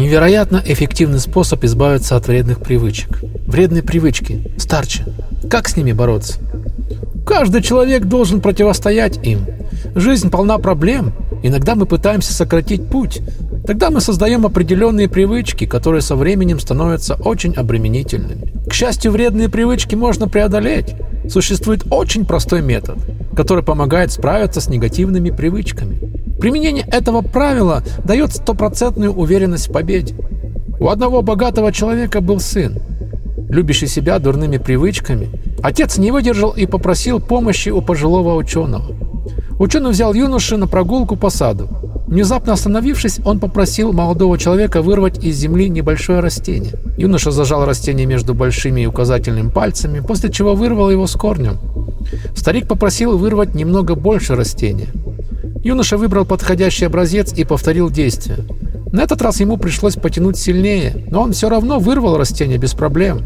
Невероятно эффективный способ избавиться от вредных привычек. Вредные привычки. Старче. Как с ними бороться? Каждый человек должен противостоять им. Жизнь полна проблем. Иногда мы пытаемся сократить путь. Тогда мы создаем определенные привычки, которые со временем становятся очень обременительными. К счастью, вредные привычки можно преодолеть. Существует очень простой метод, который помогает справиться с негативными привычками. Применение этого правила дает стопроцентную уверенность в победе. У одного богатого человека был сын, любящий себя дурными привычками. Отец не выдержал и попросил помощи у пожилого ученого. Ученый взял юношу на прогулку по саду. Внезапно остановившись, он попросил молодого человека вырвать из земли небольшое растение. Юноша зажал растение между большими и указательными пальцами, после чего вырвал его с корнем. Старик попросил вырвать немного больше растения. Юноша выбрал подходящий образец и повторил действие. На этот раз ему пришлось потянуть сильнее, но он все равно вырвал растение без проблем.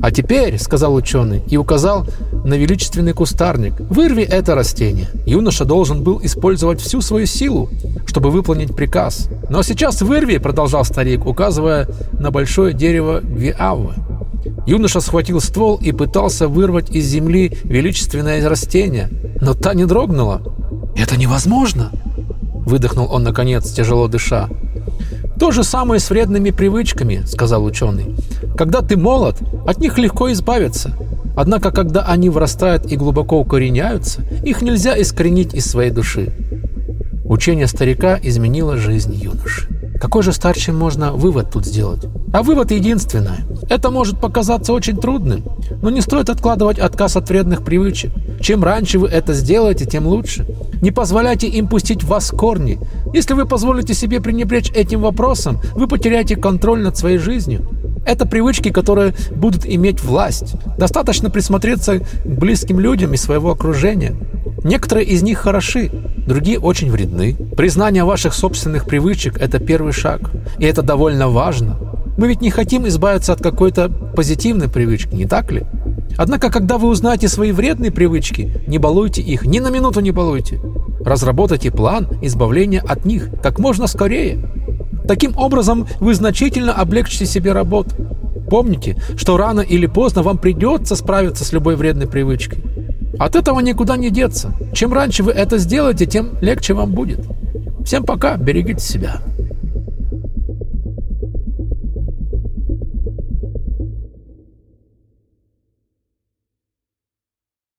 «А теперь», — сказал ученый и указал на величественный кустарник, — «вырви это растение». Юноша должен был использовать всю свою силу, чтобы выполнить приказ. «Но сейчас вырви», — продолжал старик, указывая на большое дерево гвиавы. Юноша схватил ствол и пытался вырвать из земли величественное растение, но та не дрогнула. «Это невозможно!» — выдохнул он, наконец, тяжело дыша. «То же самое с вредными привычками», — сказал ученый. «Когда ты молод, от них легко избавиться. Однако, когда они вырастают и глубоко укореняются, их нельзя искоренить из своей души». Учение старика изменило жизнь юноши. Какой же старче можно вывод тут сделать? А вывод единственный. Это может показаться очень трудным, но не стоит откладывать отказ от вредных привычек. Чем раньше вы это сделаете, тем лучше. Не позволяйте им пустить в вас корни. Если вы позволите себе пренебречь этим вопросом, вы потеряете контроль над своей жизнью. Это привычки, которые будут иметь власть. Достаточно присмотреться к близким людям из своего окружения. Некоторые из них хороши, другие очень вредны. Признание ваших собственных привычек – это первый шаг. И это довольно важно. Мы ведь не хотим избавиться от какой-то позитивной привычки, не так ли? Однако, когда вы узнаете свои вредные привычки, не балуйте их, ни на минуту не балуйте. Разработайте план избавления от них как можно скорее. Таким образом, вы значительно облегчите себе работу. Помните, что рано или поздно вам придется справиться с любой вредной привычкой. От этого никуда не деться. Чем раньше вы это сделаете, тем легче вам будет. Всем пока, берегите себя.